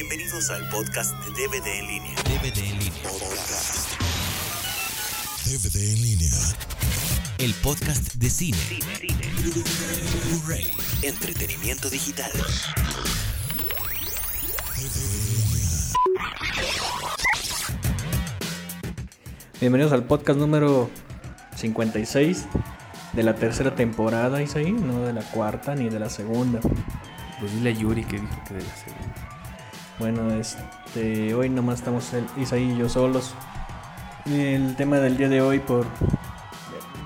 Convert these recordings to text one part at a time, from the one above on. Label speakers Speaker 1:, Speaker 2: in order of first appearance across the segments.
Speaker 1: Bienvenidos al podcast de DVD en línea.
Speaker 2: DVD en línea.
Speaker 1: Podcast.
Speaker 2: DVD en línea. El podcast de cine. Blu-ray.
Speaker 1: Entretenimiento digital.
Speaker 3: Bienvenidos al podcast número 56 de la tercera temporada, Isaí, no de la cuarta ni de la segunda.
Speaker 4: Pues dile a Yuri que dijo que de la segunda.
Speaker 3: Bueno, este, hoy nomás estamos el, Isaí y yo solos. El tema del día de hoy, por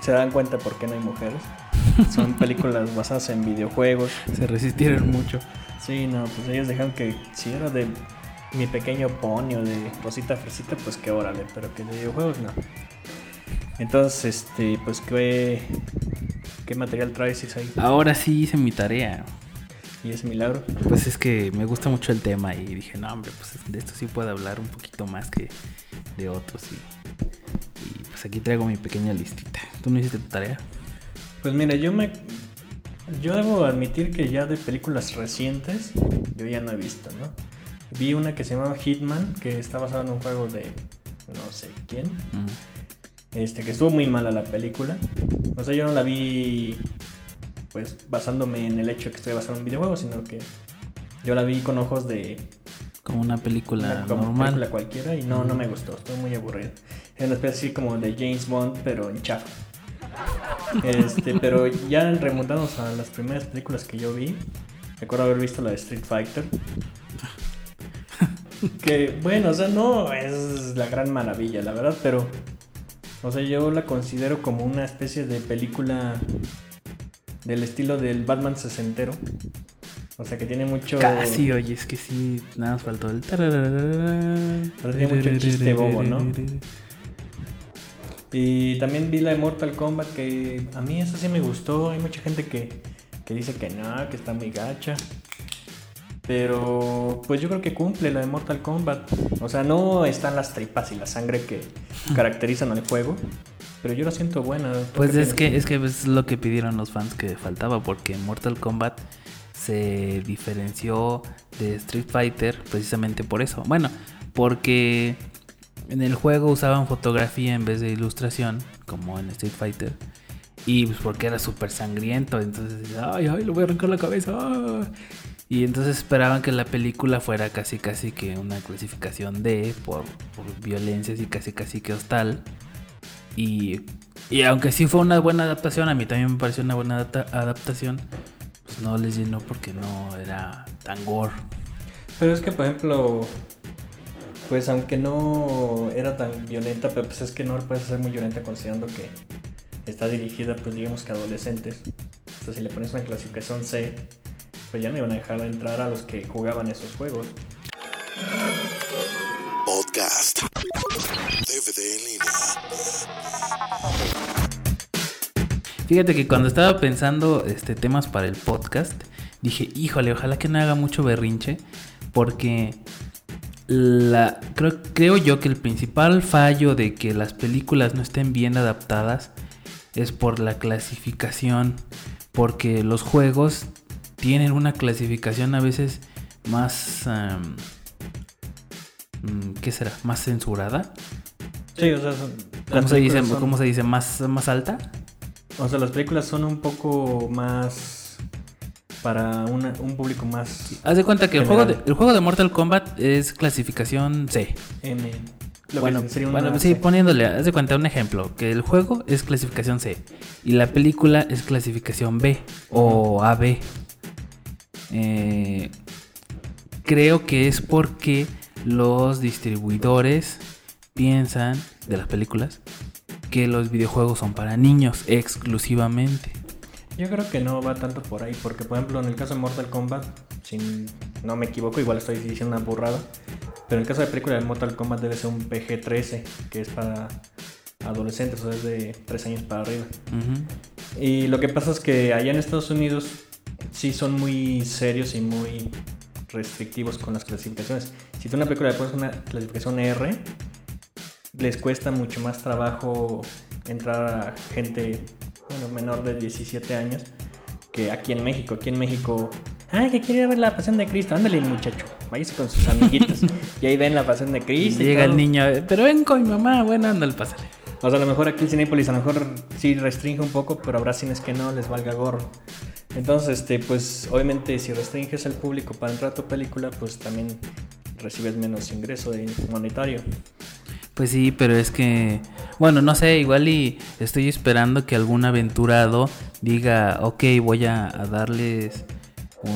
Speaker 3: se dan cuenta por qué no hay mujeres. Son películas basadas en videojuegos.
Speaker 4: Se resistieron mucho.
Speaker 3: Sí, no, pues ellos dejaron que si era de mi pequeño pony o de Rosita Fresita, pues que órale, pero que de videojuegos no. Entonces, este, pues qué, qué material traes Isaí
Speaker 4: Ahora sí hice mi tarea.
Speaker 3: Y ese milagro.
Speaker 4: Pues es que me gusta mucho el tema y dije, no, hombre, pues de esto sí puedo hablar un poquito más que de otros. Y, y pues aquí traigo mi pequeña listita. ¿Tú no hiciste tu tarea?
Speaker 3: Pues mira, yo me. Yo debo admitir que ya de películas recientes, yo ya no he visto, ¿no? Vi una que se llama Hitman, que está basada en un juego de no sé quién. Este, que estuvo muy mala la película. O sea, yo no la vi pues basándome en el hecho de que estoy basado en un videojuego, sino que yo la vi con ojos de
Speaker 4: Como una película
Speaker 3: una como
Speaker 4: normal.
Speaker 3: película cualquiera y no, no me gustó, estuvo muy aburrido. Es una especie así como de James Bond, pero en chafa. Este, pero ya remontándonos a las primeras películas que yo vi, recuerdo haber visto la de Street Fighter. Que bueno, o sea, no es la gran maravilla, la verdad, pero o sea, yo la considero como una especie de película del estilo del Batman sesentero. O sea, que tiene mucho
Speaker 4: Casi, oye, es que sí, nada más faltó el...
Speaker 3: Pero tiene mucho chiste bobo, ¿no? Y también vi la de Mortal Kombat que a mí esa sí me gustó. Hay mucha gente que, que dice que no, que está muy gacha. Pero pues yo creo que cumple la de Mortal Kombat. O sea, no están las tripas y la sangre que caracterizan al juego. Pero yo la siento buena.
Speaker 4: Pues es que es que es lo que pidieron los fans que faltaba porque Mortal Kombat se diferenció de Street Fighter precisamente por eso. Bueno, porque en el juego usaban fotografía en vez de ilustración como en Street Fighter y pues porque era súper sangriento, entonces ay, ay, le voy a arrancar la cabeza. ah". Y entonces esperaban que la película fuera casi casi que una clasificación D por, por violencias y casi casi que hostal. Y, y aunque sí fue una buena adaptación, a mí también me pareció una buena adapta- adaptación, pues no les llenó porque no era tan gore.
Speaker 3: Pero es que, por ejemplo, pues aunque no era tan violenta, pero pues es que no puedes ser muy violenta considerando que está dirigida, pues digamos que a adolescentes. O sea, si le pones una clasificación C, pues ya no iban a dejar de entrar a los que jugaban esos juegos.
Speaker 1: Podcast.
Speaker 4: Fíjate que cuando estaba pensando este temas para el podcast, dije, híjole, ojalá que no haga mucho berrinche, porque la, creo, creo yo que el principal fallo de que las películas no estén bien adaptadas es por la clasificación, porque los juegos tienen una clasificación a veces más... mm, ¿Qué será? ¿Más censurada?
Speaker 3: Sí, o sea, son-
Speaker 4: ¿Cómo se dice?
Speaker 3: películas son-
Speaker 4: ¿Cómo se dice? ¿Más, más alta?
Speaker 3: O sea, las películas son un poco más para una- un público más
Speaker 4: Haz de cuenta que el juego, de, el juego de Mortal Kombat es clasificación C.
Speaker 3: M. Lo
Speaker 4: bueno,
Speaker 3: que sería una
Speaker 4: bueno, sí,
Speaker 3: C.
Speaker 4: poniéndole, haz de cuenta un ejemplo, que el juego es clasificación C y la película es clasificación B o AB. Eh, creo que es porque los distribuidores piensan de las películas que los videojuegos son para niños exclusivamente.
Speaker 3: Yo creo que no va tanto por ahí, porque por ejemplo en el caso de Mortal Kombat, si no me equivoco, igual estoy diciendo una burrada, pero en el caso de película de Mortal Kombat debe ser un PG-13, que es para adolescentes, o sea, es de 3 años para arriba. Y lo que pasa es que allá en Estados Unidos sí son muy serios y muy restrictivos con las clasificaciones. Si tú una película le pones una clasificación R, les cuesta mucho más trabajo entrar a gente bueno, menor de 17 años que aquí en México. Aquí en México Ah, que quiere ver la pasión de Cristo. Ándale, muchacho. Váyase con sus amiguitos. y ahí ven la pasión de
Speaker 4: Y
Speaker 3: Cristo. y
Speaker 4: llega el
Speaker 3: todo.
Speaker 4: niño, pero ven con mi mamá, bueno, ándale, pásale.
Speaker 3: O sea, a lo mejor aquí el Cinépolis a lo mejor sí restringe un poco, pero habrá cines que no les valga gorro. Entonces, este, pues obviamente si restringes al público para entrar a tu película, pues también recibes menos ingreso monetario.
Speaker 4: Pues sí, pero es que, bueno, no sé, igual y estoy esperando que algún aventurado diga, ok, voy a, darles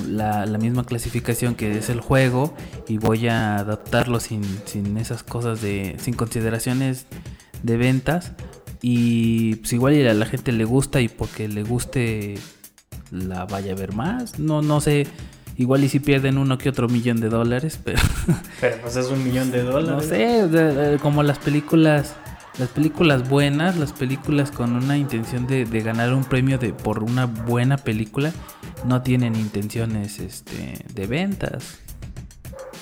Speaker 4: la, la misma clasificación que es el juego y voy a adaptarlo sin, sin esas cosas de, sin consideraciones de ventas. Y pues igual y a la gente le gusta y porque le guste la vaya a ver más, no, no sé, igual y si pierden uno que otro millón de dólares, pero...
Speaker 3: Pero pues es un millón de dólares.
Speaker 4: No sé, de- de- como las películas, las películas buenas, las películas con una intención de, de ganar un premio de por una buena película, no tienen intenciones este, de ventas.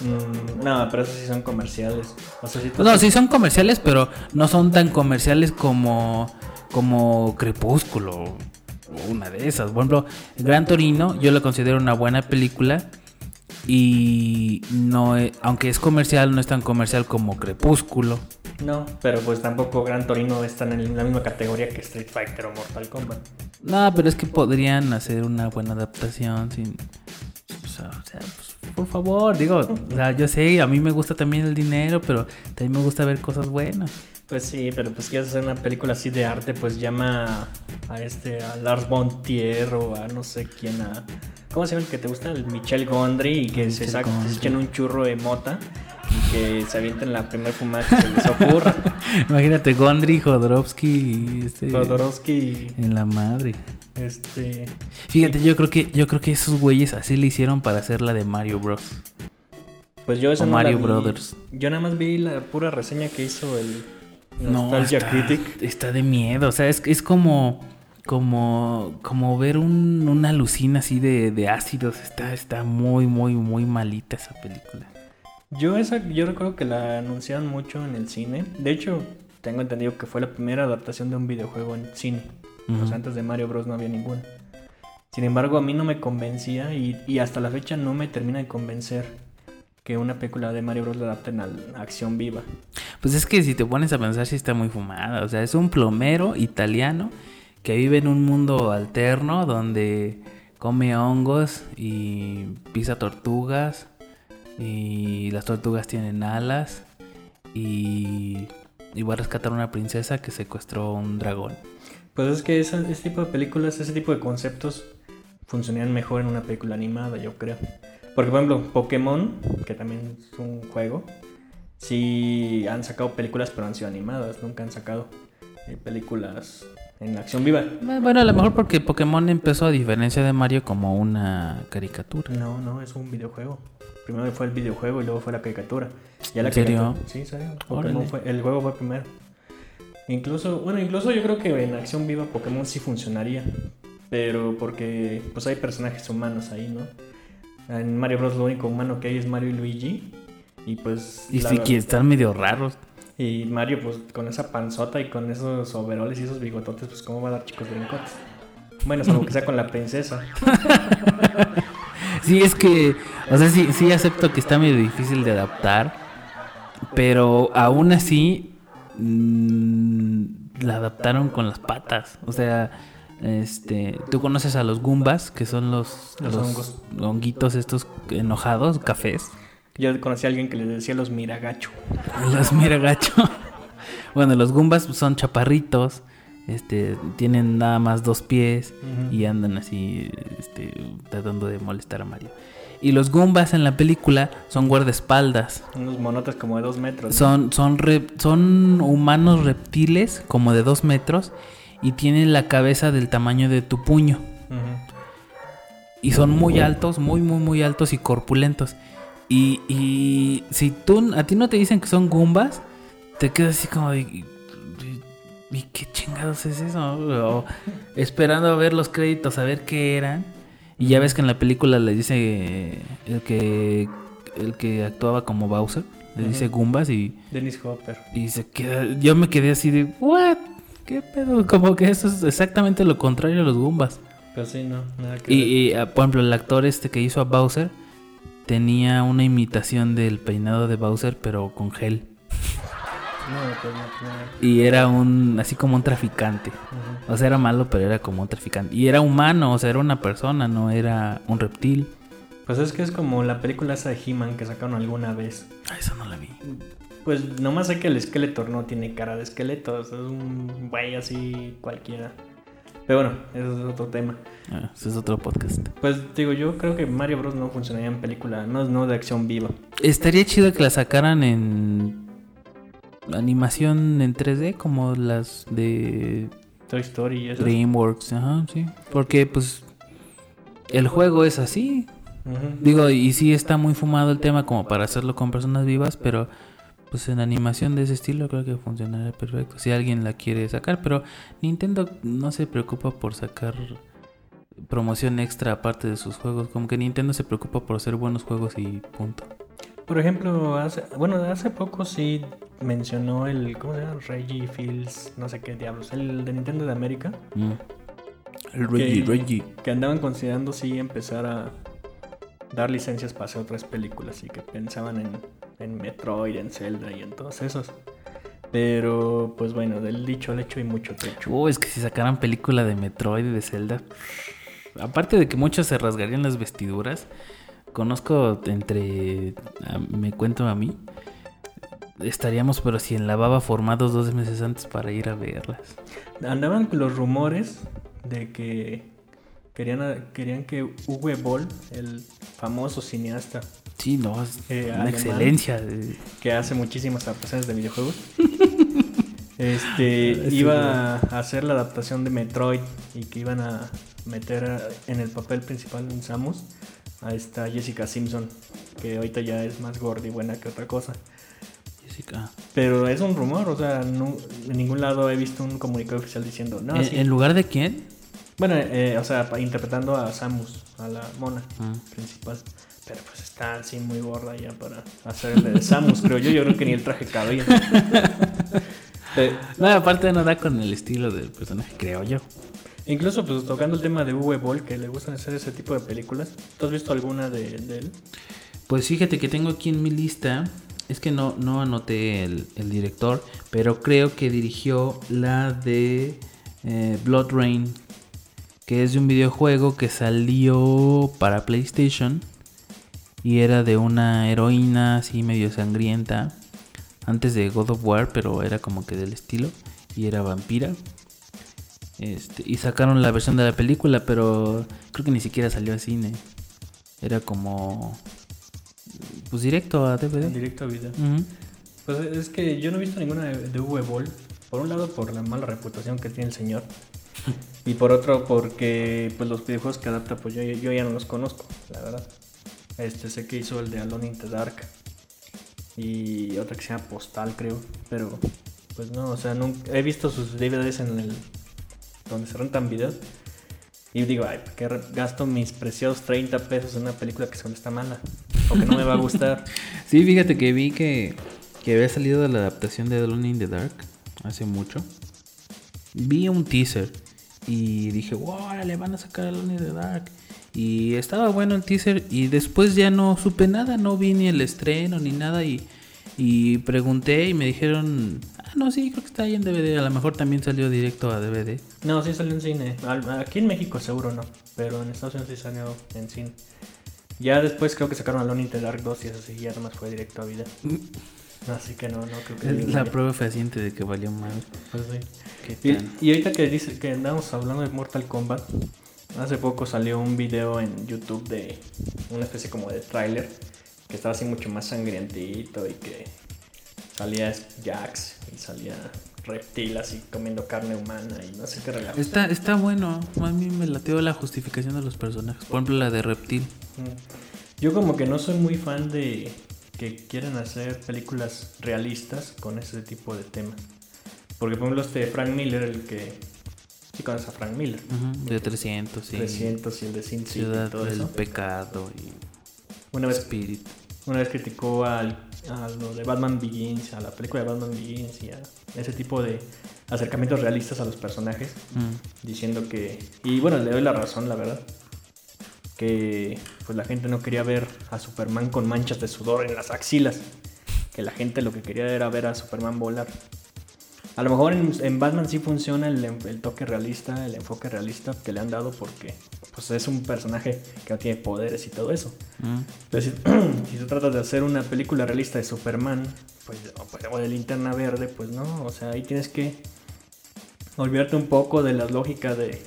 Speaker 3: Mm, no, pero esos sí son comerciales. O sea,
Speaker 4: No, sí son comerciales, pero no son tan comerciales como, como Crepúsculo una de esas. Por ejemplo, Gran Torino yo lo considero una buena película y no, aunque es comercial, no es tan comercial como Crepúsculo.
Speaker 3: No, pero pues tampoco Gran Torino están en la misma categoría que Street Fighter o Mortal Kombat.
Speaker 4: No, pero es que podrían hacer una buena adaptación sin... O sea, o sea, pues, por favor, digo, o sea, yo sé, a mí me gusta también el dinero, pero también me gusta ver cosas buenas.
Speaker 3: Pues sí, pero pues quieres hacer una película así de arte, pues llama a este, a Lars von Trier o a no sé quién, a... ¿Cómo se llama el que te gusta? El Michel Gondry y que se,
Speaker 4: Michel
Speaker 3: sac-
Speaker 4: Gondry.
Speaker 3: se echen un churro de mota y que se avienten la primera fumada que se les ocurra.
Speaker 4: Imagínate, Gondry, Jodorowsky y este...
Speaker 3: Jodorowsky,
Speaker 4: En la madre.
Speaker 3: este...
Speaker 4: Fíjate, yo creo que yo creo que esos güeyes así le hicieron para hacer la de Mario Bros.
Speaker 3: Pues yo eso
Speaker 4: O
Speaker 3: no la
Speaker 4: Mario
Speaker 3: vi.
Speaker 4: Brothers.
Speaker 3: Yo nada más vi la pura reseña que hizo el
Speaker 4: No, está,
Speaker 3: Critic.
Speaker 4: está de miedo. O sea, es, es como como como ver un, una alucina así de, de ácidos. Está está muy muy muy malita esa película.
Speaker 3: Yo esa, yo recuerdo que la anunciaron mucho en el cine. De hecho, tengo entendido que fue la primera adaptación de un videojuego en cine.
Speaker 4: Ujú.
Speaker 3: Pues antes de Mario Bros no había ninguna. Sin embargo, a mí no me convencía y, y hasta la fecha no me termina de convencer que una película de Mario Bros la adapten a la acción viva.
Speaker 4: Pues es que si te pones a pensar, sí está muy fumada. O sea, es un plomero italiano que vive en un mundo alterno donde come hongos y pisa tortugas. Y las tortugas tienen alas. Y, y va a rescatar a una princesa que secuestró un dragón.
Speaker 3: Pues es que esa- ese tipo de películas, ese tipo de conceptos funcionarían mejor en una película animada, yo creo. Porque, por ejemplo, Pokémon, que también es un juego, sí han sacado películas, pero han sido animadas, nunca han sacado eh, películas en acción viva.
Speaker 4: Bueno, a lo mejor porque Pokémon empezó, a diferencia de Mario, como una caricatura.
Speaker 3: No, no, es un videojuego. Primero fue el videojuego y luego fue la caricatura. Ya la
Speaker 4: ¿En serio?
Speaker 3: caricatura- Sí, serio. Pokémon fue, el juego fue primero. Incluso, bueno, incluso yo creo que en acción viva Pokémon sí funcionaría. Pero porque pues hay personajes humanos ahí, ¿no? En Mario Bros lo único humano que hay es Mario y Luigi. Y pues...
Speaker 4: Y sí que están medio raros.
Speaker 3: y Mario pues con esa panzota y con esos overoles y esos bigototes, pues cómo va a dar chicos brincotes. Bueno, salvo que sea con la princesa.
Speaker 4: Sí, es que, o sea, sí, sí acepto que está medio difícil de adaptar, pero aún así mm, la adaptaron con las patas. O sea, este, tú conoces a los Goombas, que son los,
Speaker 3: Los
Speaker 4: honguitos estos enojados, cafés.
Speaker 3: Yo conocí a alguien que les decía los miragacho.
Speaker 4: Los miragacho. bueno, los Goombas son chaparritos, este, tienen nada más dos pies y andan así, este, tratando de molestar a Mario. Y los Goombas en la película son guardaespaldas.
Speaker 3: Unos monotes como de dos metros. ¿no?
Speaker 4: Son, son humanos reptiles como de dos metros y tienen la cabeza del tamaño de tu puño. Y son muy altos, muy, muy, muy altos y corpulentos. Y, y si tú, a ti no te dicen que son Goombas, te quedas así como de... ¿Y, y qué chingados es eso? O esperando a ver los créditos, a ver qué eran. Y ya ves que en la película le dice eh, el que, el que actuaba como Bowser, le dice
Speaker 3: Ujú.
Speaker 4: Goombas y,
Speaker 3: Dennis Hopper.
Speaker 4: y se queda... Yo me quedé así de... ¿What? ¿Qué pedo? Como que eso es exactamente lo contrario a los Goombas.
Speaker 3: Pues sí, no, nada que
Speaker 4: Y,
Speaker 3: ver.
Speaker 4: y, ah, por ejemplo, el actor este que hizo a Bowser tenía una imitación del peinado de Bowser, pero con gel.
Speaker 3: No, pues no, nada.
Speaker 4: Y era un, así como un traficante. O sea, era malo, pero era como un traficante. Y era humano, o sea, era una persona, no era un reptil.
Speaker 3: Pues es que es como la película esa de He-Man que sacaron alguna vez.
Speaker 4: Ah, eso no la vi.
Speaker 3: Pues nomás sé que el esqueleto no tiene cara de esqueleto, es un güey así cualquiera. Pero bueno, eso es otro tema.
Speaker 4: Ah, es otro podcast.
Speaker 3: Pues digo, yo creo que Mario Bros no funcionaría en película, no, no de acción viva.
Speaker 4: Estaría chido que la sacaran en animación en 3D, como las de
Speaker 3: Toy Story y eso.
Speaker 4: DreamWorks. Ajá, sí. Porque, pues, el juego es así. Digo, y sí está muy fumado el tema como para hacerlo con personas vivas, pero pues en animación de ese estilo creo que funcionaría perfecto. Si alguien la quiere sacar, pero Nintendo no se preocupa por sacar promoción extra aparte de sus juegos. Como que Nintendo se preocupa por hacer buenos juegos y punto.
Speaker 3: Por ejemplo, hace, bueno, hace poco sí mencionó el, ¿cómo se llama? Reggie Fields, no sé qué diablos, el de Nintendo de América,
Speaker 4: Mm. El
Speaker 3: que, que andaban considerando sí empezar a dar licencias para hacer otras películas y que pensaban en, en Metroid, en Zelda y en todos esos. Pero, pues bueno, del dicho al hecho hay mucho trecho.
Speaker 4: Oh, es que si sacaran película de Metroid y de Zelda, aparte de que muchos se rasgarían las vestiduras, conozco entre, me cuento a mí, estaríamos pero si en la baba formados dos meses antes para ir a verlas.
Speaker 3: Andaban los rumores de que querían, querían que Uwe Boll, el famoso cineasta
Speaker 4: Sí, no, es
Speaker 3: Eh,
Speaker 4: una
Speaker 3: alemán.
Speaker 4: excelencia.
Speaker 3: que hace muchísimas adaptaciones de videojuegos, este, iba a hacer la adaptación de Metroid y que iban a meter en el papel principal en Samus a esta Jessica Simpson, que ahorita ya es más gorda y buena que otra cosa.
Speaker 4: Jessica.
Speaker 3: Pero es un rumor, o sea, no- en ningún lado he visto un comunicado oficial diciendo, no,
Speaker 4: ¿En,
Speaker 3: sí".
Speaker 4: en lugar de quién?
Speaker 3: Bueno, eh, o sea, interpretando a Samus, a la mona
Speaker 4: Ah.
Speaker 3: principal. Pero pues está así muy gorda ya para hacer el de Samus, creo yo. Yo creo que ni el traje cabía. Eh,
Speaker 4: No, aparte no da con el estilo del personaje, creo yo.
Speaker 3: incluso pues tocando el tema de Uwe Boll, que le gustan hacer ese tipo de películas. ¿Tú has visto alguna de, de él?
Speaker 4: Pues fíjate que tengo aquí en mi lista, es que no, no anoté el, el director, pero creo que dirigió la de eh, Blood Rain, que es de un videojuego que salió para PlayStation y era de una heroína así medio sangrienta, antes de God of War, pero era como que del estilo, y era vampira. Este, y sacaron la versión de la película, pero creo que ni siquiera salió al cine. Era como pues directo a DVD.
Speaker 3: Directo a video.
Speaker 4: Ujú.
Speaker 3: Pues es que yo no he visto ninguna de, de Boll. Por un lado por la mala reputación que tiene el señor. Y por otro porque pues los videojuegos que adapta pues yo, yo ya no los conozco, la verdad. Este sé que hizo el de Alone in the Dark. Y otra que se llama Postal creo. Pero pues no, o sea, nunca, he visto sus DVDs en el... Donde se rentan videos. Y digo, ay, ¿por qué gasto mis preciosos 30 pesos en una película que solo está mala? O que no me va a gustar.
Speaker 4: Sí, fíjate que vi que, que había salido de la adaptación de Alone in the Dark hace mucho. Vi un teaser y dije, wow, le van a sacar Alone in the Dark. Y estaba bueno el teaser y después ya no supe nada, no vi ni el estreno ni nada y, y pregunté y me dijeron, ah, no, sí, creo que está ahí en DVD, a lo mejor también salió directo a DVD.
Speaker 3: No, sí salió en cine. Aquí en México seguro no, pero en Estados Unidos sí salió en cine. Ya después creo que sacaron Alone in the Dark 2 y eso sí, ya nomás fue directo a vida. Así que no, no creo que...
Speaker 4: Es la prueba fehaciente de que valió mal.
Speaker 3: Pues sí. Y, y ahorita que dice que andamos hablando de Mortal Kombat, hace poco salió un video en YouTube de una especie como de tráiler que estaba así mucho más sangrientito y que salía Jax y salía Reptil así comiendo carne humana y no sé qué relajo.
Speaker 4: Está, está bueno. A mí me lateó la justificación de los personajes. Por ejemplo, la de Reptil.
Speaker 3: Yo como que no soy muy fan de que quieran hacer películas realistas con ese tipo de temas. Porque por ejemplo este Frank Miller, el que... Sí conoces a Frank Miller.
Speaker 4: De 300, sí.
Speaker 3: 300 y el de Sin City y
Speaker 4: Ciudad
Speaker 3: todo
Speaker 4: del
Speaker 3: eso.
Speaker 4: Pecado y
Speaker 3: Una vez
Speaker 4: Spirit.
Speaker 3: una vez criticó al, a lo de Batman Begins, a la película de Batman Begins y a ese tipo de acercamientos realistas a los personajes,
Speaker 4: Mm.
Speaker 3: diciendo que, y bueno, le doy la razón, la verdad, que pues la gente no quería ver a Superman con manchas de sudor en las axilas, que la gente lo que quería era ver a Superman volar. A lo mejor en, en Batman sí funciona el, el toque realista, el enfoque realista que le han dado porque pues es un personaje que no tiene poderes y todo eso.
Speaker 4: Mm.
Speaker 3: Pero si, tú tratas de hacer una película realista de Superman, pues, o, de linterna verde, pues no, o sea, ahí tienes que olvidarte un poco de la lógica de,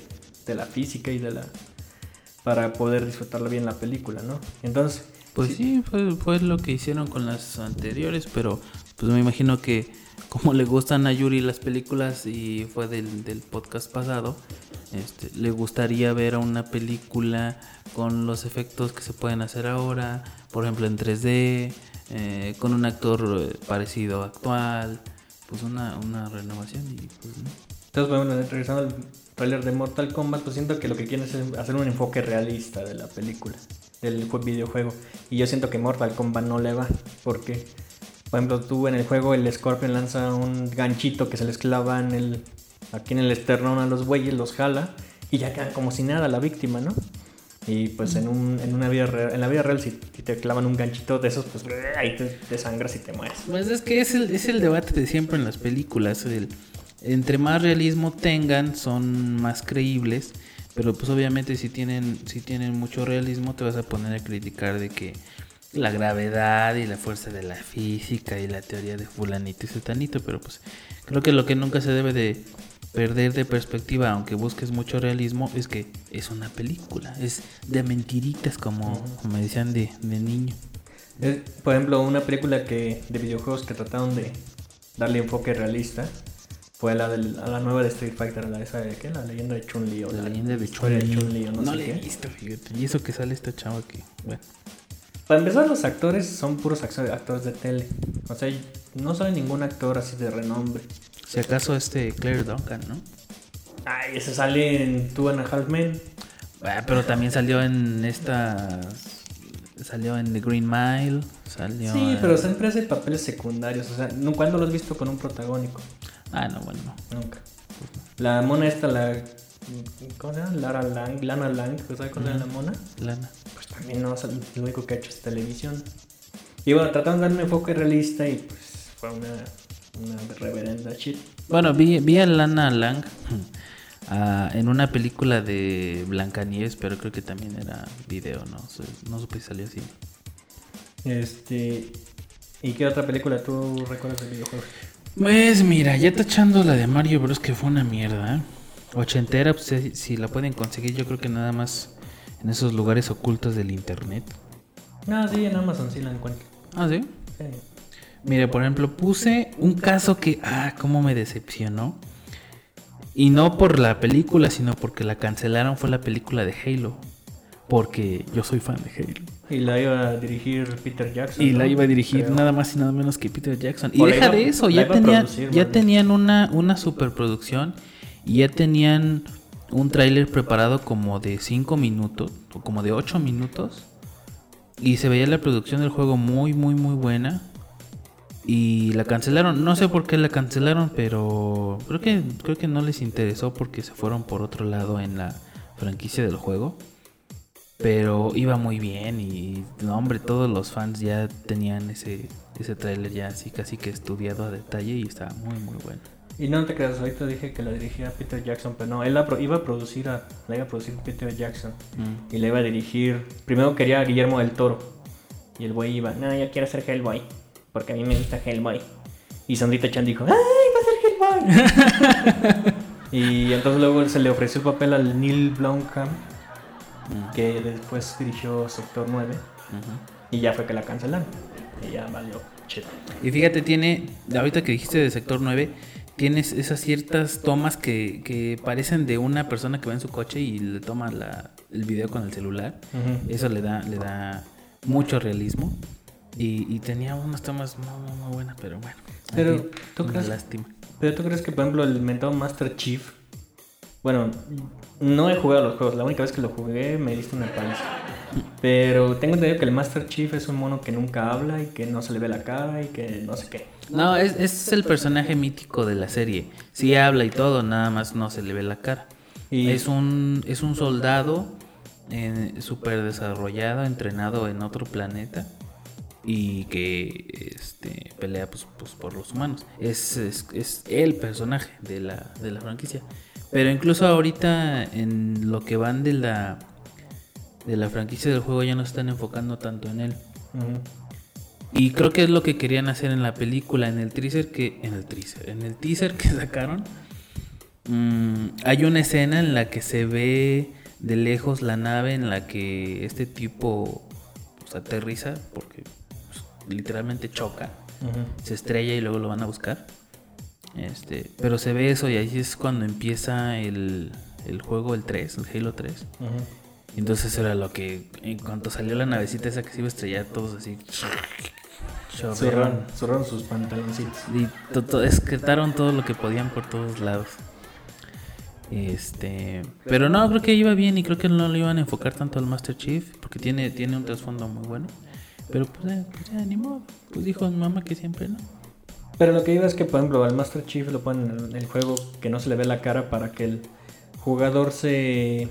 Speaker 3: de la física y de la para poder disfrutarla bien la película, ¿no? Entonces,
Speaker 4: Pues sí, fue, fue lo que hicieron con las anteriores, pero pues me imagino que como le gustan a Yuri las películas y fue del, del podcast pasado, este, le gustaría ver una película con los efectos que se pueden hacer ahora, por ejemplo en 3D, eh, con un actor eh, parecido actual, pues una, una renovación y pues no.
Speaker 3: entonces bueno, regresando al trailer de Mortal Kombat, pues siento que lo que quieren es hacer un enfoque realista de la película, del jue- videojuego. Y yo siento que Mortal Kombat no le va, porque, por ejemplo, tú en el juego el Scorpion lanza un ganchito que se les clava en el, aquí en el esternón a los güeyes, los jala, y ya quedan como si nada la víctima, ¿no? Y pues en, un, en una vida real, en la vida real si, te clavan un ganchito de esos, pues ahí te, te sangras y te mueres.
Speaker 4: Pues es que es el, es el debate de siempre en las películas. el- entre más realismo tengan, son más creíbles. Pero pues obviamente si tienen, si tienen mucho realismo, te vas a poner a criticar de que la gravedad y la fuerza de la física y la teoría de fulanito y sutanito. Pero pues creo que lo que nunca se debe de perder de perspectiva, aunque busques mucho realismo, es que es una película. Es de mentiritas, como, como me decían de, de niño.
Speaker 3: Es, por ejemplo, una película que de videojuegos que trataron de darle enfoque realista fue la, del, a la nueva de Street Fighter, la esa de ¿qué? La leyenda de Chun-Li o
Speaker 4: La leyenda de. Chun-Li
Speaker 3: o no,
Speaker 4: No
Speaker 3: sé
Speaker 4: le he
Speaker 3: qué.
Speaker 4: visto, fíjate. Y eso que sale esta chava que. Bueno.
Speaker 3: Para empezar, los actores son puros actores, de tele. O sea, no sale ningún actor así de renombre.
Speaker 4: Si acaso este Claire Duncan, ¿no?
Speaker 3: Ay, ese sale en Two and a Half Men.
Speaker 4: Ah, pero también salió en esta. Salió en The Green Mile. Salió.
Speaker 3: Sí,
Speaker 4: en-
Speaker 3: pero siempre hace papeles secundarios. O sea, ¿cuándo lo has visto con un protagónico?
Speaker 4: Ah, no, bueno. no.
Speaker 3: Nunca. La mona esta, la. ¿Cómo se llama? Lara Lang, Lana Lang, ¿sabes cuál es la mona?
Speaker 4: Lana.
Speaker 3: Pues también no, o sea, lo único que ha hecho es televisión. Y bueno, trataron de dar un enfoque realista y pues fue una, una reverenda shit.
Speaker 4: Bueno, vi, vi a Lana Lang ah, en una película de Blancanieves, pero creo que también era video, ¿no? No supe si salió así.
Speaker 3: Este. ¿Y qué otra película tú recuerdas del videojuego?
Speaker 4: Pues mira, ya tachando la de Mario Bros. que fue una mierda. ¿eh? Ochentera, pues si, si la pueden conseguir, yo creo que nada más en esos lugares ocultos del internet.
Speaker 3: Ah, sí, en Amazon sí la encuentro.
Speaker 4: Ah, sí.
Speaker 3: Sí.
Speaker 4: Mire, por ejemplo, puse un caso que, ah, cómo me decepcionó. Y no por la película, sino porque la cancelaron, fue la película de Halo. Porque yo soy fan de Halo.
Speaker 3: Y la iba a dirigir Peter Jackson.
Speaker 4: Y
Speaker 3: ¿no?
Speaker 4: la iba a dirigir
Speaker 3: Creo.
Speaker 4: nada más y nada menos que Peter Jackson. Y deja
Speaker 3: iba-
Speaker 4: de eso, ya,
Speaker 3: iba a
Speaker 4: tenían,
Speaker 3: producir,
Speaker 4: ya tenían una, una superproducción y ya tenían un tráiler preparado como de 5 minutos o como de 8 minutos. Y se veía la producción del juego muy, muy, muy buena. Y la cancelaron. No sé por qué la cancelaron, pero creo que, creo que no les interesó porque se fueron por otro lado en la franquicia del juego. Pero iba muy bien y, no, hombre, todos los fans ya tenían ese, ese tráiler ya así casi que estudiado a detalle y estaba muy, muy bueno.
Speaker 3: Y no te creas, ahorita dije que la dirigía Peter Jackson, pero no, él la pro- iba a producir a, la iba a producir Peter Jackson.
Speaker 4: Mm.
Speaker 3: Y la iba a dirigir. Primero quería a Guillermo del Toro. Y el güey iba, no, yo quiero ser Hellboy. Porque a mí me gusta Hellboy. Y Sandrita Chan dijo, ¡ay, va a ser Hellboy! y entonces luego se le ofreció el papel al Neil Blomkamp,
Speaker 4: Mm.
Speaker 3: que después dirigió Sector 9.
Speaker 4: Ujú.
Speaker 3: Y ya fue que la cancelaron. Y ya valió shit.
Speaker 4: Y fíjate, tiene, ahorita que dijiste de sector 9, tienes esas ciertas tomas que, que parecen de una persona que va en su coche y le toma la- el video con el celular. Eso le da, le da mucho realismo. Y, y tenía unas tomas muy, muy, muy buenas, pero bueno.
Speaker 3: Pero, ¿tú
Speaker 4: una
Speaker 3: crees-
Speaker 4: lástima.
Speaker 3: Pero tú crees que, por ejemplo, el mentado Master Chief. Bueno, no he jugado los juegos. La única vez que lo jugué me diste una paliza. Pero tengo entendido que el Master Chief es un mono que nunca habla y que no se le ve la cara y que no sé qué.
Speaker 4: No, es, es el personaje mítico de la serie. Sí habla y todo, nada más no se le ve la cara.
Speaker 3: Y-
Speaker 4: Es un, es un soldado eh, súper desarrollado, entrenado en otro planeta y que este, pelea pues, pues, por los humanos. Es, es, es el personaje de la, de la franquicia. Pero incluso ahorita en lo que van de la, de la franquicia del juego ya no están enfocando tanto en él. Y creo que es lo que querían hacer en la película, en el teaser que. En el teaser. En el teaser que sacaron. mm, hay una escena en la que se ve de lejos la nave en la que este tipo pues, aterriza. Porque pues, literalmente choca. Se estrella y luego lo van a buscar. Este, pero se ve eso y ahí es cuando empieza el, el juego, el 3, el Halo 3.
Speaker 3: Ujú.
Speaker 4: Entonces era lo que, en cuanto salió la navecita esa que se iba a estrellar, todos así. chorreaban.
Speaker 3: Zurraron, zurraron sus pantaloncitos.
Speaker 4: Y to- to- excretaron todo lo que podían por todos lados. Este, pero no, creo que iba bien y creo que no lo iban a enfocar tanto al Master Chief porque tiene, tiene un trasfondo muy bueno. Pero pues, eh, pues ya, ni modo. Pues dijo mi mamá que siempre no.
Speaker 3: Pero lo que iba es que, por ejemplo, al Master Chief lo ponen en el juego que no se le ve la cara para que el jugador se.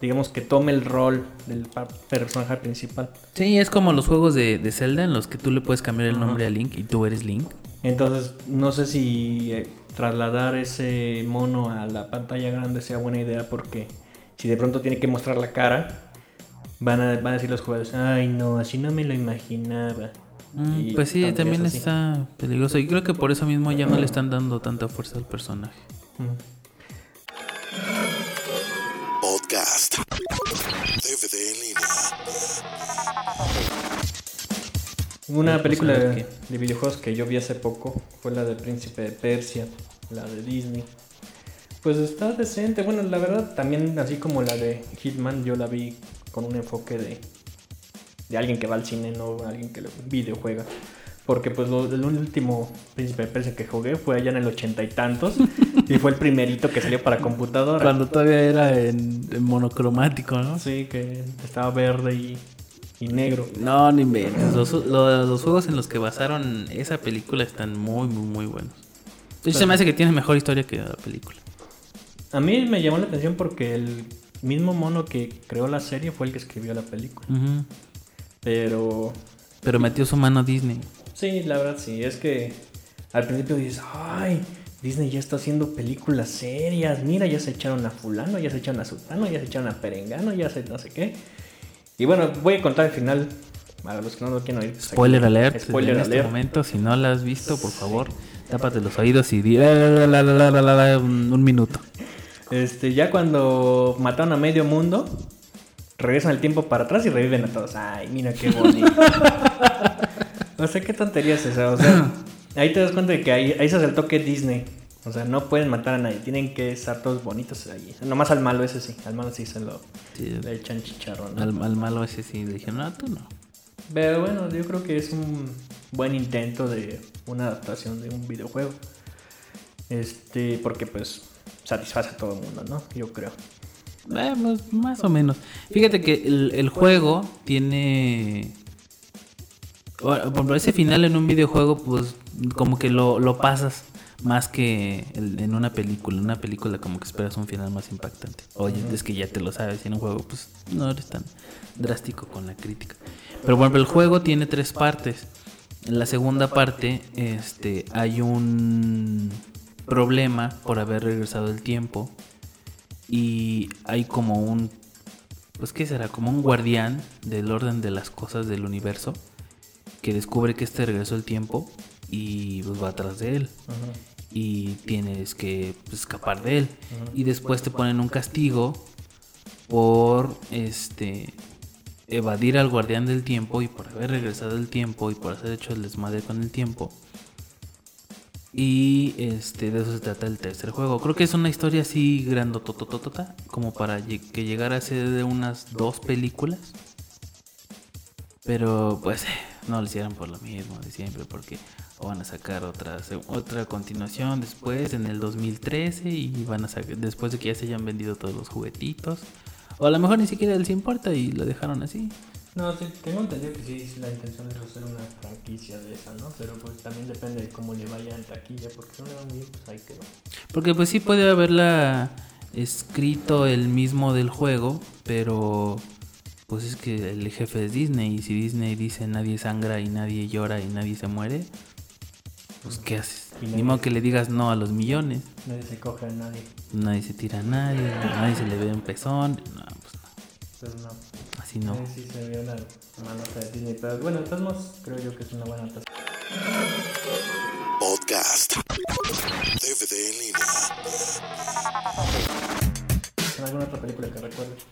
Speaker 3: Digamos que tome el rol del personaje principal.
Speaker 4: Sí, es como los juegos de, de Zelda en los que tú le puedes cambiar el nombre a Link y tú eres Link.
Speaker 3: Entonces, no sé si eh, trasladar ese mono a la pantalla grande sea buena idea porque si de pronto tiene que mostrar la cara, van a, van a decir los jugadores, ay no, así no me lo imaginaba.
Speaker 4: Mm, pues sí, también está peligroso. Y creo que por eso mismo ya no le están dando tanta fuerza al personaje.
Speaker 3: Ujú.
Speaker 1: Podcast. DVD en línea.
Speaker 3: Una
Speaker 4: Pues,
Speaker 3: película de, de videojuegos que yo vi hace poco fue la de Príncipe de Persia, la de Disney. Pues está decente. Bueno, la verdad, también así como la de Hitman, yo la vi con un enfoque de, de alguien que va al cine, no alguien que lo videojuega. Porque pues lo, el último Príncipe de Persia que jugué fue allá en el ochenta y tantos. y fue el primerito que salió para computadora.
Speaker 4: Cuando todavía era en, en monocromático, ¿no?
Speaker 3: Sí, que estaba verde y, y negro.
Speaker 4: No, ni inventes. Los, lo- los juegos en los que basaron esa película están muy, muy, muy buenos. De hecho, se me hace que tiene mejor historia que la película.
Speaker 3: A mí me llamó la atención porque el mismo mono que creó la serie fue el que escribió la película. Pero
Speaker 4: Pero metió su mano Disney.
Speaker 3: sí, la verdad sí, es que al principio dices, ay, Disney ya está haciendo películas serias. Mira, ya se echaron a fulano, ya se echaron a sultano, ya se echaron a perengano, ya se no sé qué. Y bueno, voy a contar el final. Para los que no lo quieran oír. Pues,
Speaker 4: spoiler alert.
Speaker 3: Spoiler
Speaker 4: en este
Speaker 3: alert.
Speaker 4: este momento, si no la has visto, por favor, tápate los oídos y di un, minuto.
Speaker 3: Este, ya cuando mataron a medio mundo, regresan el tiempo para atrás y reviven a todos. Ay, mira qué bonito. no sé sea, qué tonterías es esa, o sea... ahí te das cuenta de que ahí, ahí se hace el toque Disney. O sea, no pueden matar a nadie, tienen que estar todos bonitos ahí. Nomás al malo ese sí, al malo sí se lo
Speaker 4: Sí,
Speaker 3: le echan chicharrón. ¿no?
Speaker 4: al, al malo ese sí le dije, no, tú no.
Speaker 3: Pero bueno, yo creo que es un buen intento de una adaptación de un videojuego. Este, porque pues satisface a todo el mundo, ¿no? Yo creo.
Speaker 4: Eh, pues, más o menos. Fíjate que el, el juego tiene. Bueno, Por ejemplo, ese final en un videojuego, pues como que lo, lo pasas más que el- en una película. En una película, como que esperas un final más impactante. Oye, es que ya te lo sabes. Y en un juego, pues no eres tan drástico con la crítica. Pero ejemplo, el juego tiene tres partes. En la segunda parte, este, hay un problema por haber regresado el tiempo y hay como un pues qué será como un guardián del orden de las cosas del universo que descubre que este regresó el tiempo y pues va atrás de él. Y tienes que pues, escapar de él. Y después te ponen un castigo por este evadir al guardián del tiempo y por haber regresado el tiempo y por haber hecho el desmadre con el tiempo. Y este de eso se trata el tercer juego. Creo que es una historia así grandotototota, como para que llegara a ser de unas dos películas. Pero pues no lo hicieron por lo mismo de siempre, porque van a sacar otra se- otra continuación después en el 2013 y van a sacar después de que ya se hayan vendido todos los juguetitos O a lo mejor ni siquiera les importa y lo dejaron así.
Speaker 3: No, tengo entendido que sí, la intención es hacer una franquicia de esa, ¿no? Pero pues también depende de cómo le vaya en taquilla, porque si no le va bien, pues ahí quedó.
Speaker 4: Porque pues sí puede haberla escrito el mismo del juego, pero pues es que el jefe es Disney y si Disney dice nadie sangra y nadie llora y nadie se muere, pues ¿qué haces? Ni
Speaker 3: nadie-
Speaker 4: modo que le digas no a los millones.
Speaker 3: Nadie se coge a nadie.
Speaker 4: Nadie se tira a nadie, nadie se le ve un pezón. No, pues no,
Speaker 3: Pero no.
Speaker 4: así no.
Speaker 3: Ahí sí se vio una manota de Disney. Pero bueno, modos, creo yo que es una buena adaptación.
Speaker 1: Podcast. DVD en línea.
Speaker 3: ¿Alguna otra película que recuerdes?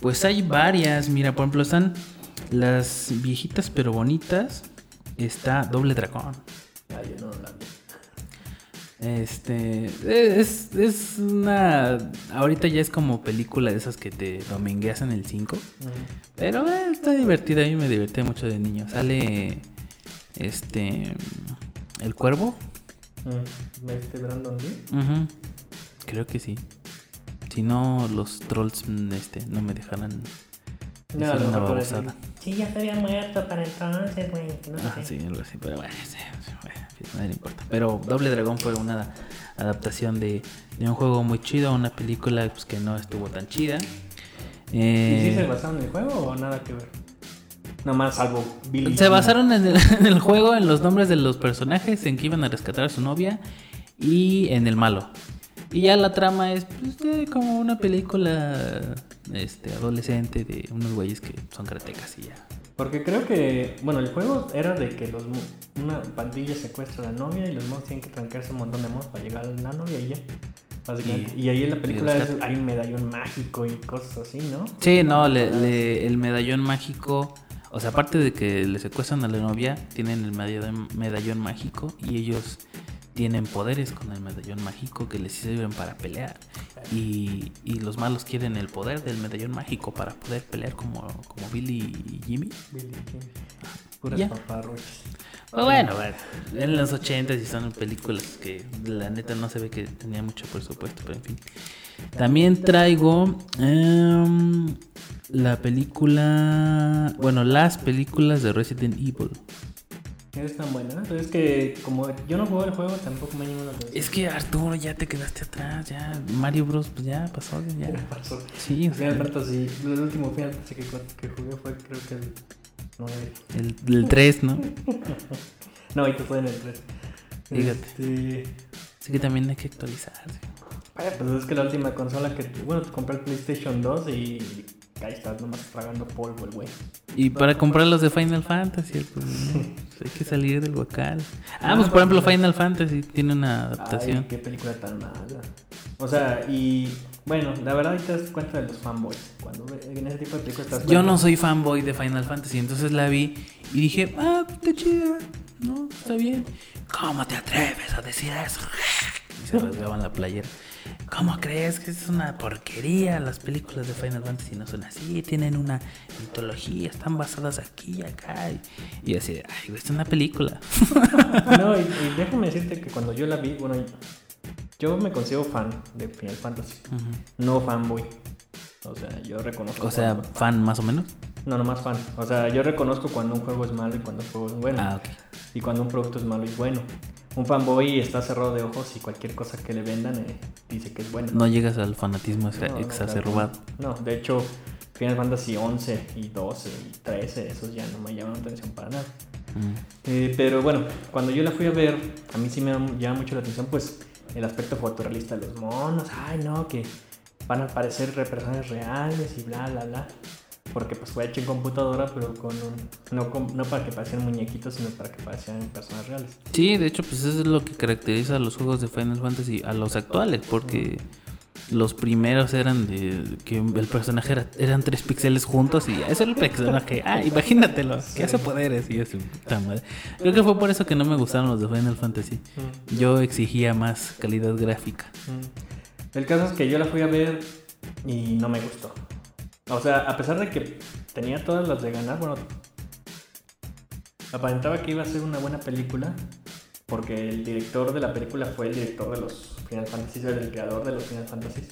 Speaker 4: Pues hay varias, mira, por ejemplo están las viejitas pero bonitas. Está Doble Dragón.
Speaker 3: Ah, yo no la vi.
Speaker 4: Este es, es una. Ahorita ya es como película de esas que te domingueas en el 5. Pero eh, está divertida. A mí me divertí mucho de niño. Sale. Este. El cuervo.
Speaker 3: ¿Este Brandon Lee?
Speaker 4: Creo que sí. Si no, los trolls mm, este, no me dejarán.
Speaker 3: No, a por eso.
Speaker 4: babosada.
Speaker 3: Sí, ya había muerto para entonces, güey. No
Speaker 4: Ah, sí, algo así, pero bueno, sí, bueno, le importa. Pero Doble Dragón fue una adaptación de, de un juego muy chido, una película pues, que no estuvo tan chida.
Speaker 3: ¿Y
Speaker 4: Eh,
Speaker 3: si se basaron en el juego o nada que ver? Nomás salvo Billy.
Speaker 4: se basaron en el, en el juego, en los nombres de los personajes, en que iban a rescatar a su novia y en el malo. Y ya la trama es pues, de como una película este, adolescente de unos güeyes que son karatecas y ya.
Speaker 3: Porque creo que, bueno, el juego era de que los una pandilla secuestra a la novia y los monos tienen que trancarse un montón de monos para llegar a la novia y ya. Básicamente. Y,
Speaker 4: Y-
Speaker 3: ahí en la película es- hay un medallón mágico y cosas así, ¿no?
Speaker 4: Sí, no, le- le- el medallón mágico, o sea, aparte de que le secuestran a la novia, tienen el medallón, medallón mágico y ellos tienen poderes con el medallón mágico que les sirven para pelear. Y, y los malos quieren el poder del medallón mágico para poder pelear como, como Billy y Jimmy.
Speaker 3: Billy King. Puras
Speaker 4: Ya.
Speaker 3: paparruchas.
Speaker 4: Pues bueno, bueno, en los 80 y son películas que la neta no se ve que tenía mucho presupuesto, pero en fin. También traigo em, la película, bueno, las películas de Resident Evil.
Speaker 3: Es tan buena. Pero es que como yo no juego el juego, tampoco me animo a atención.
Speaker 4: Es que Arturo, ya te quedaste atrás, ya Mario Bros, pues ya pasó, ya.
Speaker 3: pasó.
Speaker 4: Sí, o sea,
Speaker 3: Final Fantasy, el último Final Fantasy que, que jugué fue creo que el 9.
Speaker 4: el, el 3, ¿no?
Speaker 3: No, ahorita fue en el 3.
Speaker 4: Fíjate.
Speaker 3: Este,
Speaker 4: Así que también hay que actualizarse.
Speaker 3: eh, pues es que la última consola que bueno, compré el PlayStation 2 y ahí estás nomás tragando polvo el güey.
Speaker 4: Y para comprar los de Final Fantasy, pues, ¿no? Pues hay que salir del huacal. Ah, pues por ejemplo Final Fantasy tiene una adaptación.
Speaker 3: Ay, qué película tan mala. O sea, y bueno, la verdad ahí te das cuenta de los fanboys. Cuando en ese tipo de películas das
Speaker 4: Yo no soy fanboy de Final Fantasy, entonces la vi y dije, ah, está chida, no, está bien. ¿Cómo te atreves a decir eso? Y se rasgaban la playera. ¿Cómo crees que es una porquería? Las películas de Final Fantasy no son así, tienen una mitología, están basadas aquí y acá. Y, y así, de, ay, es una película.
Speaker 3: No, y, y déjame decirte que cuando yo la vi, bueno, yo me considero fan de Final Fantasy. No fanboy. O sea, yo reconozco.
Speaker 4: O sea,
Speaker 3: cuando-
Speaker 4: fan más o menos.
Speaker 3: No, no más fan. O sea, yo reconozco cuando un juego es malo y cuando un juego es bueno.
Speaker 4: Ah, ok.
Speaker 3: Y cuando un producto es malo y bueno. Un fanboy está cerrado de ojos y cualquier cosa que le vendan eh, dice que es bueno.
Speaker 4: No llegas al fanatismo
Speaker 3: No,
Speaker 4: exacerbado.
Speaker 3: No, de hecho, Final Fantasy 11 y 12 y 13, esos ya no me llaman la atención para nada.
Speaker 4: Mm.
Speaker 3: Eh, pero bueno, cuando yo la fui a ver, a mí sí me llama mucho la atención, pues el aspecto fotorrealista de los monos. Ay, no, que van a aparecer personas reales y bla, bla, bla. Porque pues fue hecho en computadora, pero con un, no, con- no para que parecieran muñequitos, sino para que parecieran personas reales.
Speaker 4: Sí, de hecho, pues eso es lo que caracteriza a los juegos de Final Fantasy, a los actuales, porque los primeros eran de que el personaje era, eran tres píxeles juntos y ese era el personaje. Ah, imagínatelo, que hace poderes y madre. Creo que fue por eso que no me gustaron los de Final Fantasy. Yo exigía más calidad gráfica.
Speaker 3: Mm. El caso es que yo la fui a ver y no me gustó. O sea, a pesar de que tenía todas las de ganar, bueno, aparentaba que iba a ser una buena película, porque el director de la película fue el director de los Final Fantasy, era el creador de los Final Fantasy.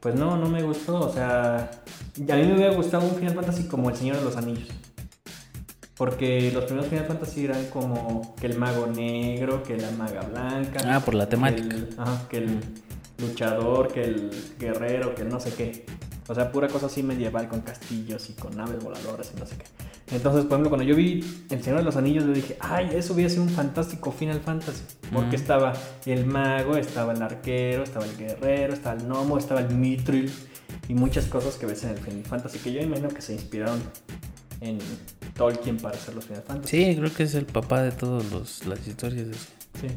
Speaker 3: Pues no, no me gustó, o sea, a mí me hubiera gustado un Final Fantasy como El Señor de los Anillos. Porque los primeros Final Fantasy eran como que el mago negro, que la maga blanca.
Speaker 4: Ah, por la
Speaker 3: que
Speaker 4: temática.
Speaker 3: el- ajá, que el luchador, que el guerrero, que no sé qué. O sea, pura cosa así medieval con castillos y con naves voladoras y no sé qué. Entonces, por ejemplo, cuando yo vi El Señor de los Anillos, yo dije, ay, eso hubiera sido un fantástico Final Fantasy. Porque
Speaker 4: Mm.
Speaker 3: estaba el mago, estaba el arquero, estaba el guerrero, estaba el gnomo, estaba el mithril y muchas cosas que ves en el Final Fantasy que yo imagino que se inspiraron en Tolkien para hacer los Final Fantasy.
Speaker 4: Sí, creo que es el papá de todas las historias.
Speaker 3: Sí.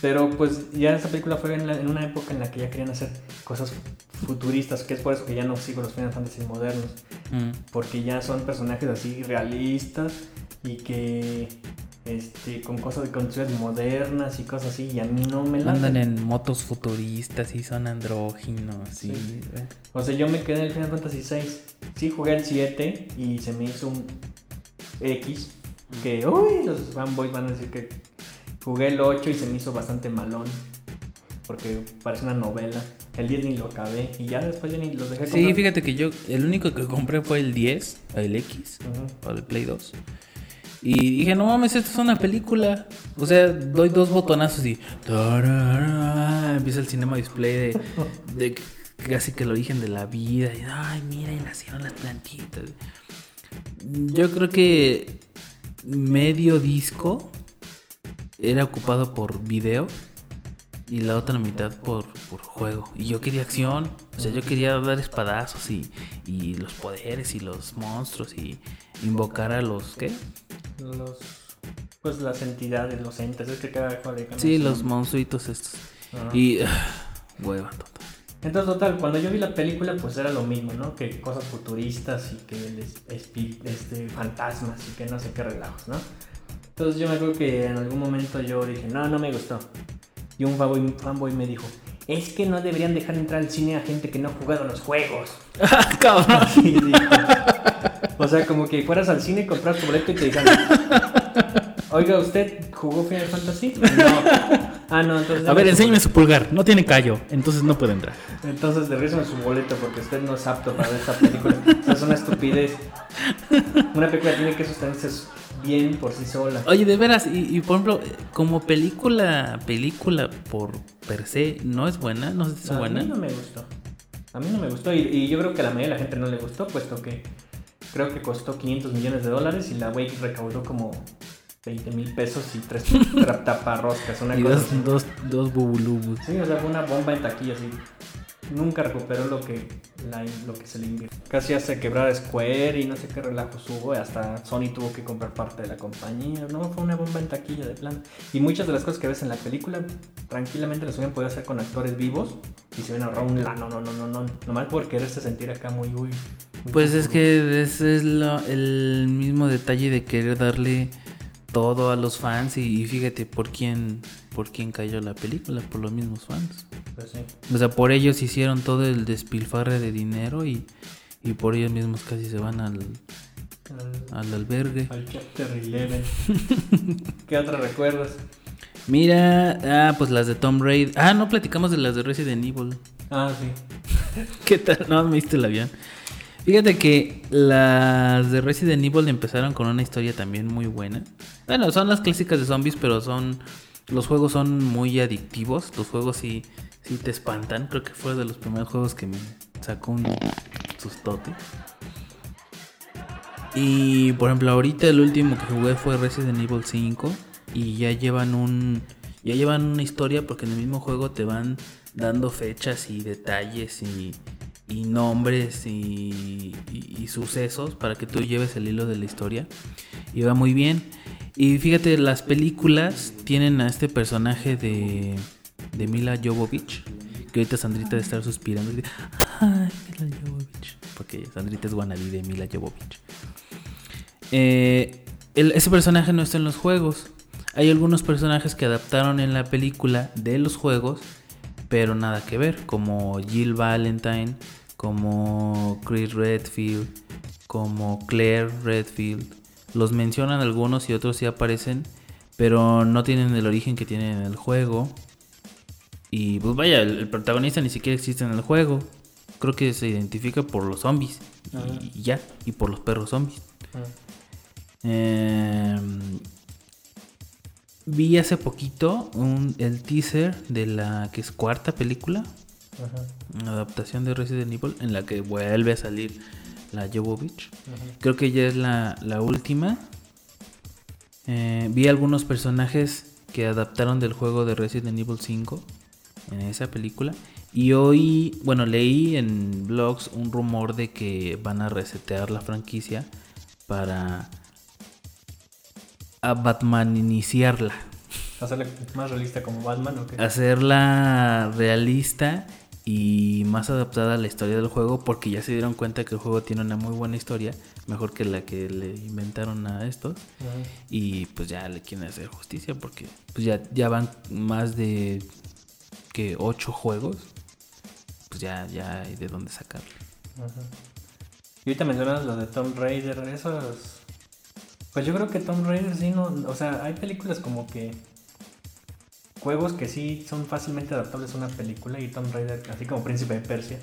Speaker 3: Pero pues ya esa película fue en, la- en una época en la que ya querían hacer cosas futuristas, que es por eso que ya no sigo los Final Fantasy modernos,
Speaker 4: Mm.
Speaker 3: porque ya son personajes así realistas y que este con cosas de construcciones modernas y cosas así y a mí no me la
Speaker 4: Andan en motos futuristas y son andróginos.
Speaker 3: Sí.
Speaker 4: Sí. eh.
Speaker 3: O sea, yo me quedé en el Final Fantasy 6. Sí jugué el 7 y se me hizo un X que uy, los fanboys van a decir que jugué el 8 y se me hizo bastante malón. Porque parece una novela. El 10 ni lo acabé y ya después ya ni los dejé
Speaker 4: Sí,
Speaker 3: comprar.
Speaker 4: fíjate que yo, el único que compré fue el 10, el X,
Speaker 3: Ujú.
Speaker 4: para el Play 2. Y dije, no mames, esto es una película. O sea, doy dos botonazos y. tarara, Empieza el cinema display de, de casi que el origen de la vida. Y, ay, mira, y nacieron las plantitas. Yo creo que medio disco era ocupado por video y la otra mitad por, por juego. Y yo quería acción, o sea, yo quería dar espadazos y, y los poderes y los monstruos y invocar a los, ¿qué?
Speaker 3: Los, pues las entidades, los entes, es que cada cambian
Speaker 4: Sí, los monstruitos estos. Y ah, hueva total.
Speaker 3: Entonces, total, cuando yo vi la película, pues era lo mismo, ¿no? Que cosas futuristas y que este, fantasmas y que no sé qué relajos, ¿no? Entonces yo me acuerdo que en algún momento yo dije, no, no me gustó. Y un fanboy, un fanboy me dijo, es que no deberían dejar entrar al cine a gente que no ha jugado los juegos.
Speaker 4: Cabrón.
Speaker 3: Así dijo. O sea, como que fueras al cine, compras tu boleto y te dijeran, oiga, ¿usted jugó Final Fantasy? No. Ah, no, entonces...
Speaker 4: A ver, enséñame su pulgar. No tiene callo, entonces no puede entrar.
Speaker 3: entonces, derrízame su boleto porque usted no es apto para ver esta película. O sea, es una estupidez. Una película tiene que sostenerse bien por sí sola.
Speaker 4: Oye, de veras, y, y, por ejemplo, como película, película por per se, ¿no es buena? ¿No es
Speaker 3: a
Speaker 4: buena?
Speaker 3: mí no me gustó. A mí no me gustó y, y yo creo que a la mayoría de la gente no le gustó, puesto que creo que costó 500 millones de dólares y la Wake recaudó como 20 mil pesos y tres taparroscas, una
Speaker 4: Y
Speaker 3: cosa
Speaker 4: dos,
Speaker 3: así.
Speaker 4: dos, dos bubulubus.
Speaker 3: Sí, o sea, fue una bomba en taquilla así. Nunca recuperó lo que, la- lo que se le invirtió. Casi hace quebrar Square y no sé qué relajos hubo. Hasta Sony tuvo que comprar parte de la compañía. No, fue una bomba en taquilla de plan. Y muchas de las cosas que ves en la película, tranquilamente las hubieran podido hacer con actores vivos. Y se hubieran ahorrado un lano, no, no, no, no. Nomás por quererse sentir acá muy, muy
Speaker 4: Pues es que ese es lo- el mismo detalle de querer darle todo a los fans y, y fíjate por quién por quién cayó la película, por los mismos fans.
Speaker 3: Pues sí.
Speaker 4: O sea, por ellos hicieron todo el despilfarre de dinero y, y por ellos mismos casi se van al,
Speaker 3: Al,
Speaker 4: al albergue.
Speaker 3: al Chapter 11. ¿Qué otra recuerdas?
Speaker 4: Mira, ah, pues las de Tom Raider. Ah, no platicamos de las de Resident Evil.
Speaker 3: Ah, sí.
Speaker 4: ¿Qué tal? No, me diste el avión. Fíjate que las de Resident Evil empezaron con una historia también muy buena. Bueno, son las clásicas de zombies, pero son. Los juegos son muy adictivos. Los juegos sí, sí te espantan. Creo que fue de los primeros juegos que me sacó un sustote. Y por ejemplo, ahorita el último que jugué fue Resident Evil 5. Y ya llevan un. Ya llevan una historia porque en el mismo juego te van dando fechas y detalles y, y nombres y, sucesos para que tú lleves el hilo de la historia. Y va muy bien. Y fíjate, las películas tienen a este personaje de, de Mila Jovovich. Que ahorita Sandrita debe estar suspirando. Ay, Mila Jovovich. Porque Sandrita es wannabe de Mila Jovovich. Eh, ese personaje no está en los juegos. Hay algunos personajes que adaptaron en la película de los juegos, pero nada que ver, como Jill Valentine, como Chris Redfield, como Claire Redfield. Los mencionan algunos y otros sí aparecen, pero no tienen el origen que tienen en el juego. Y pues vaya, el, el protagonista ni siquiera existe en el juego. Creo que se identifica por los zombies. y-. Y, ya, y por los perros zombies.
Speaker 3: Ah,
Speaker 4: Eh, vi hace poquito un- el teaser de la que es cuarta película,
Speaker 3: Ajá,
Speaker 4: una adaptación de Resident Evil, en la que vuelve a salir la Jovovich.
Speaker 3: ajá.
Speaker 4: Creo que ya es la, la última. Eh, vi algunos personajes que adaptaron del juego de Resident Evil 5 en esa película. Y hoy, bueno, leí en blogs un rumor de que van a resetear la franquicia para a Batman iniciarla.
Speaker 3: Hacerla más realista como Batman o qué?
Speaker 4: Hacerla realista y más adaptada a la historia del juego porque ya se dieron cuenta que el juego tiene una muy buena historia, mejor que la que le inventaron a estos y pues ya le quieren hacer justicia porque pues ya, ya van más de que ocho juegos, pues ya, ya hay de dónde sacarlo.
Speaker 3: Ajá. Y ahorita mencionas lo de Tomb Raider, esos... Pues yo creo que Tomb Raider sí no... O sea, hay películas como que... Juegos que sí son fácilmente adaptables a una película y Tomb Raider, así como Príncipe de Persia,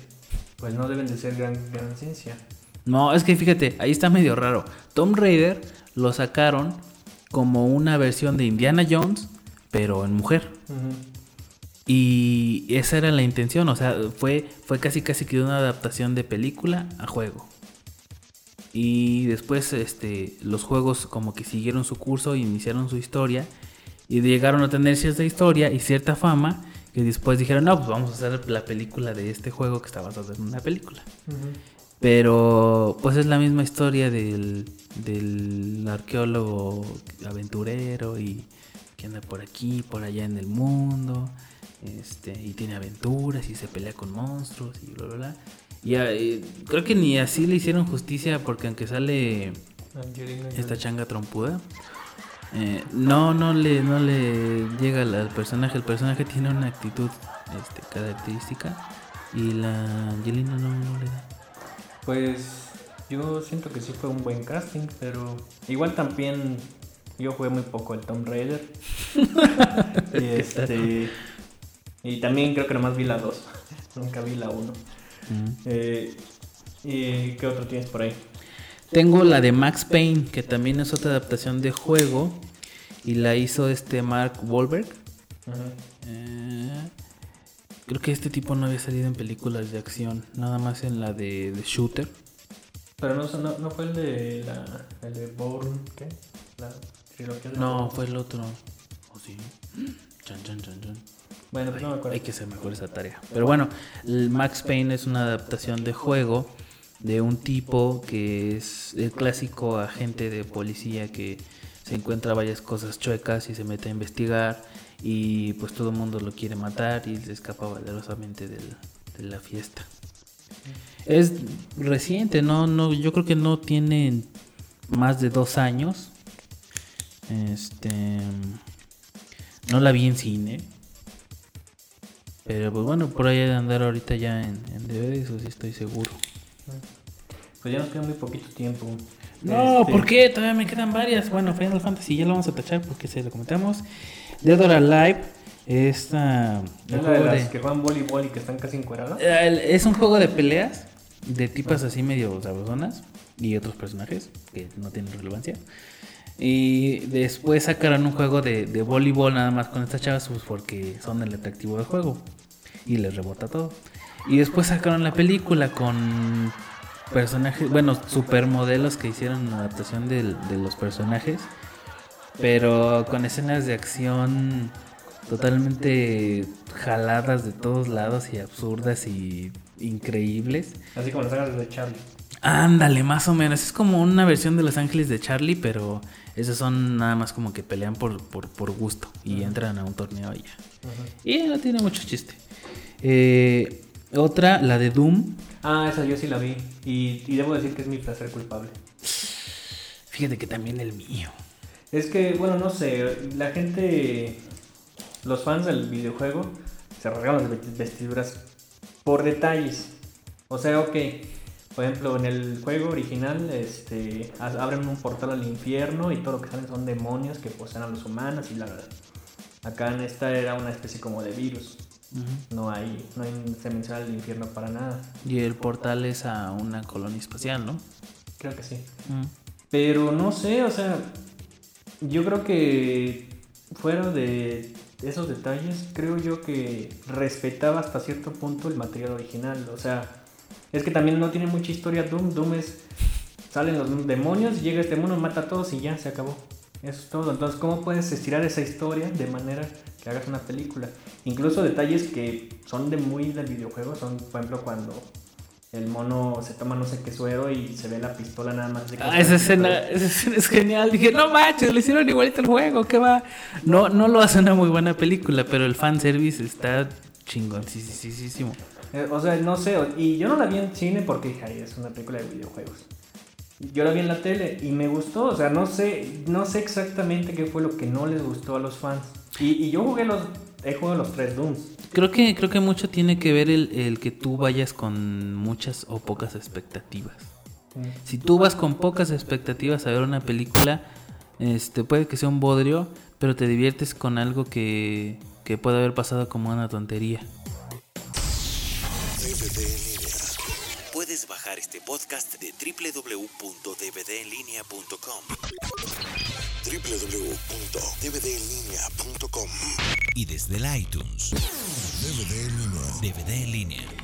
Speaker 3: pues no deben de ser gran, gran ciencia.
Speaker 4: No, es que fíjate, ahí está medio raro. Tomb Raider lo sacaron como una versión de Indiana Jones, pero en mujer. Y esa era la intención, o sea, fue, fue casi casi que una adaptación de película a juego. Y después este, los juegos como que siguieron su curso, iniciaron su historia y llegaron a tener cierta historia y cierta fama que después dijeron, no, pues vamos a hacer la película de este juego que está basado en una película. Pero pues es la misma historia del, del arqueólogo aventurero y que anda por aquí, por allá en el mundo, este, y tiene aventuras y se pelea con monstruos y bla bla bla. Y eh, creo que ni así le hicieron justicia porque aunque sale esta changa trompuda, eh, no, no le, no le llega al personaje. El personaje tiene una actitud este, característica y la Angelina no, no le da.
Speaker 3: Pues yo siento que sí fue un buen casting, pero igual también yo jugué muy poco el Tomb Raider. y este y también creo que nomás vi la 2, nunca vi la 1.
Speaker 4: Mm.
Speaker 3: Eh, ¿Y qué otro tienes por ahí?
Speaker 4: Tengo la de Max Payne, que también es otra adaptación de juego. Y la hizo este Mark Wahlberg. Eh, creo que este tipo no había salido en películas de acción. Nada más en la de, de Shooter.
Speaker 3: Pero no, no, no fue el de la el de Bourne, ¿qué? La trilogía de
Speaker 4: No, fue el otro. ¿O sí? Chan, chan, chan, chan.
Speaker 3: Bueno, pues no me acuerdo.
Speaker 4: Hay que hacer mejor esa tarea. Pero bueno, el Max Payne es una adaptación de juego de un tipo que es el clásico agente de policía que se encuentra varias cosas chuecas y se mete a investigar y pues todo el mundo lo quiere matar y se escapa valerosamente de la fiesta. Es reciente, no, no, yo creo que no tiene más de dos años. Este, no la vi en cine. Pero pues bueno, por ahí de andar ahorita ya en, en DVD, eso sí estoy seguro.
Speaker 3: Pues ya nos queda muy poquito tiempo.
Speaker 4: No,
Speaker 3: Este,
Speaker 4: ¿por qué? Todavía me quedan varias. Bueno, Final Fantasy ya lo vamos a tachar porque se lo comentamos. Dead or Alive esta,
Speaker 3: Es
Speaker 4: un
Speaker 3: la de las
Speaker 4: de-
Speaker 3: que juegan voleibol y que están casi encueradas.
Speaker 4: El- es un juego de peleas de tipas así medio sabrosonas y otros personajes que no tienen relevancia. Y después sacaron un juego de, de voleibol nada más con estas chavas pues porque son el atractivo del juego y les rebota todo. Y después sacaron la película con personajes, bueno, supermodelos que hicieron una adaptación del- de los personajes, pero con escenas de acción totalmente jaladas de todos lados y absurdas y increíbles.
Speaker 3: Así como las sagas de Charlie.
Speaker 4: Ándale, más o menos. Es como una versión de Los Ángeles de Charlie, pero esos son nada más como que pelean por, por, por gusto y entran a un torneo y ya. Y no tiene mucho chiste. Eh, otra, la de Doom.
Speaker 3: Ah, esa yo sí la vi. Y, y debo decir que es mi placer culpable.
Speaker 4: Fíjate que también el mío.
Speaker 3: Es que, bueno, no sé, la gente, los fans del videojuego, se regalan las ve- vestiduras por detalles. O sea, ok, Por ejemplo, en el juego original este, abren un portal al infierno y todo lo que salen son demonios que poseen a los humanos y la verdad. Acá en esta era una especie como de virus. No hay, no hay, se menciona el infierno para nada.
Speaker 4: Y el portal es a una colonia espacial, ¿no?
Speaker 3: Creo que sí. Pero no sé, o sea, yo creo que fuera de esos detalles, creo yo que respetaba hasta cierto punto el material original. O sea, es que también no tiene mucha historia Doom. Doom es, salen los demonios, llega este mono, mata a todos y ya, se acabó. Eso es todo. Entonces, ¿cómo puedes estirar esa historia de manera que hagas una película? Incluso detalles que son de muy del videojuego, son, por ejemplo, cuando el mono se toma no sé qué suero y se ve la pistola nada más. De
Speaker 4: Ah, esa escena, esa escena es genial. Dije, no manches, le hicieron igualito el juego, ¿qué va? No, no lo hace una muy buena película, pero el fanservice está chingón, sí, sí, sí, sí, sí.
Speaker 3: Eh, O sea, no sé, y yo no la vi en cine porque dije, "Ay, es una película de videojuegos. Yo la vi en la tele y me gustó, o sea, no sé, no sé exactamente qué fue lo que no les gustó a los fans. Y, y yo jugué los, he jugado los tres Dooms.
Speaker 4: Creo que, creo que mucho tiene que ver el, el que tú vayas con muchas o pocas expectativas. Si tú vas con pocas expectativas a ver una película, este puede que sea un bodrio, pero te diviertes con algo que, que puede haber pasado como una tontería.
Speaker 2: Bajar este podcast de www.dvdenlinea.com
Speaker 1: www.dvdenlinea.com
Speaker 2: y desde el iTunes.
Speaker 1: DVD en línea.
Speaker 2: DVD en línea.